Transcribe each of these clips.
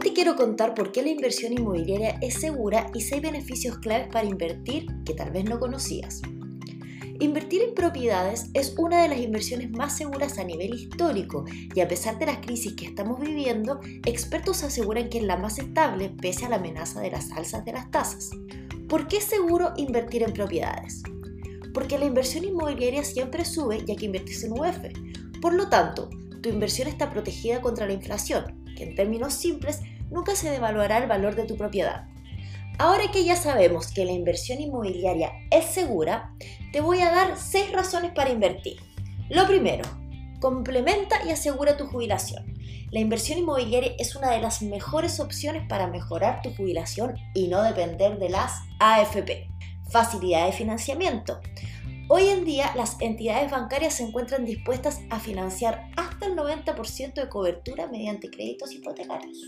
te quiero contar por qué la inversión inmobiliaria es segura y 6 beneficios claves para invertir que tal vez no conocías. Invertir en propiedades es una de las inversiones más seguras a nivel histórico y a pesar de las crisis que estamos viviendo, expertos aseguran que es la más estable pese a la amenaza de las alzas de las tasas. ¿Por qué es seguro invertir en propiedades? Porque la inversión inmobiliaria siempre sube ya que inviertes en UF. Por lo tanto, tu inversión está protegida contra la inflación, en términos simples nunca se devaluará el valor de tu propiedad. Ahora que ya sabemos que la inversión inmobiliaria es segura, te voy a dar 6 razones para invertir. Lo primero, complementa y asegura tu jubilación. La inversión inmobiliaria es una de las mejores opciones para mejorar tu jubilación y no depender de las AFP. Facilidad de financiamiento. Hoy en día las entidades bancarias se encuentran dispuestas a financiar hasta el 90% de cobertura mediante créditos hipotecarios.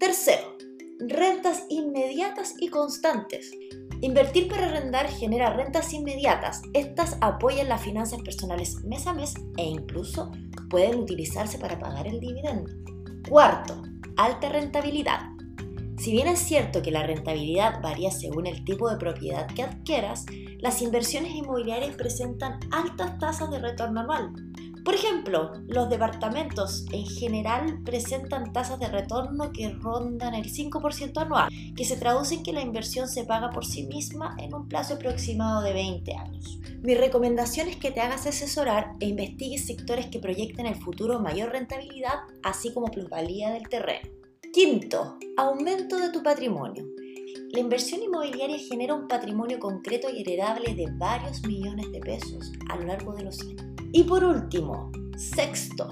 Tercero, rentas inmediatas y constantes. Invertir para arrendar genera rentas inmediatas. Estas apoyan las finanzas personales mes a mes e incluso pueden utilizarse para pagar el dividendo. Cuarto, alta rentabilidad. Si bien es cierto que la rentabilidad varía según el tipo de propiedad que adquieras, las inversiones inmobiliarias presentan altas tasas de retorno anual, por ejemplo, los departamentos en general presentan tasas de retorno que rondan el 5% anual, que se traduce en que la inversión se paga por sí misma en un plazo aproximado de 20 años. Mi recomendación es que te hagas asesorar e investigues sectores que proyecten el futuro mayor rentabilidad, así como plusvalía del terreno. Quinto, aumento de tu patrimonio. La inversión inmobiliaria genera un patrimonio concreto y heredable de varios millones de pesos a lo largo de los años. Y por último, sexto,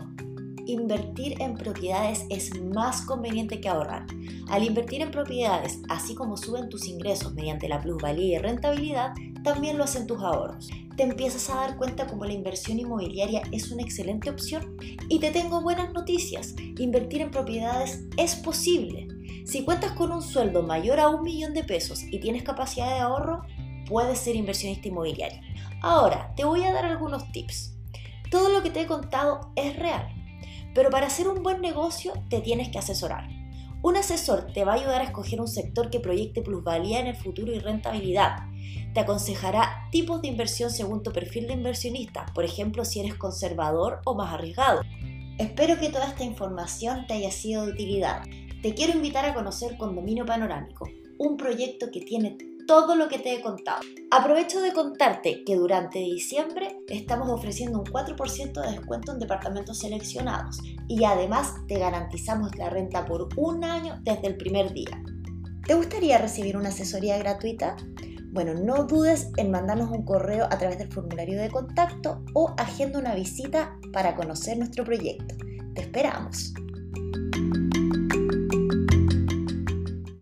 invertir en propiedades es más conveniente que ahorrar. Al invertir en propiedades, así como suben tus ingresos mediante la plusvalía y rentabilidad, también lo hacen tus ahorros. Te empiezas a dar cuenta como la inversión inmobiliaria es una excelente opción. Y te tengo buenas noticias, invertir en propiedades es posible. Si cuentas con un sueldo mayor a un millón de pesos y tienes capacidad de ahorro, puedes ser inversionista inmobiliario. Ahora, te voy a dar algunos tips. Todo lo que te he contado es real, pero para hacer un buen negocio te tienes que asesorar. Un asesor te va a ayudar a escoger un sector que proyecte plusvalía en el futuro y rentabilidad. Te aconsejará tipos de inversión según tu perfil de inversionista, por ejemplo si eres conservador o más arriesgado. Espero que toda esta información te haya sido de utilidad. Te quiero invitar a conocer Condominio Panorámico, un proyecto que tiene todo lo que te he contado. Aprovecho de contarte que durante diciembre estamos ofreciendo un 4% de descuento en departamentos seleccionados y además te garantizamos la renta por un año desde el primer día. ¿Te gustaría recibir una asesoría gratuita? Bueno, no dudes en mandarnos un correo a través del formulario de contacto o agenda una visita para conocer nuestro proyecto. Te esperamos.